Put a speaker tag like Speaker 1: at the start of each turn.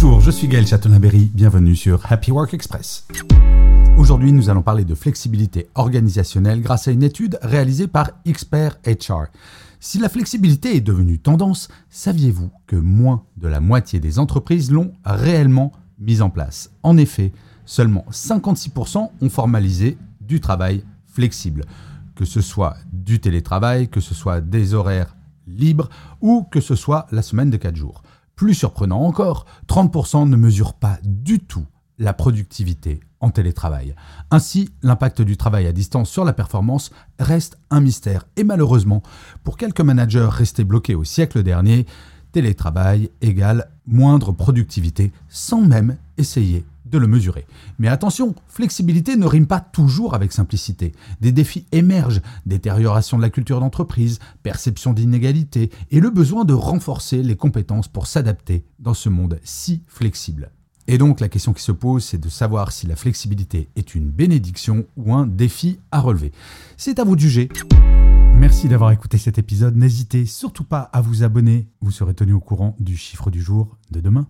Speaker 1: Bonjour, je suis Gaël Chatonaberry, bienvenue sur Happy Work Express. Aujourd'hui, nous allons parler de flexibilité organisationnelle grâce à une étude réalisée par Expert HR. Si la flexibilité est devenue tendance, saviez-vous que moins de la moitié des entreprises l'ont réellement mise en place? En effet, seulement 56% ont formalisé du travail flexible, que ce soit du télétravail, que ce soit des horaires libres ou que ce soit la semaine de 4 jours. Plus surprenant encore, 30% ne mesurent pas du tout la productivité en télétravail. Ainsi, l'impact du travail à distance sur la performance reste un mystère. Et malheureusement, pour quelques managers restés bloqués au siècle dernier, télétravail égale moindre productivité sans même essayer de le mesurer. Mais attention, flexibilité ne rime pas toujours avec simplicité. Des défis émergent, détérioration de la culture d'entreprise, perception d'inégalité et le besoin de renforcer les compétences pour s'adapter dans ce monde si flexible. Et donc la question qui se pose, c'est de savoir si la flexibilité est une bénédiction ou un défi à relever. C'est à vous de juger. Merci d'avoir écouté cet épisode. N'hésitez surtout pas à vous abonner. Vous serez tenu au courant du chiffre du jour de demain.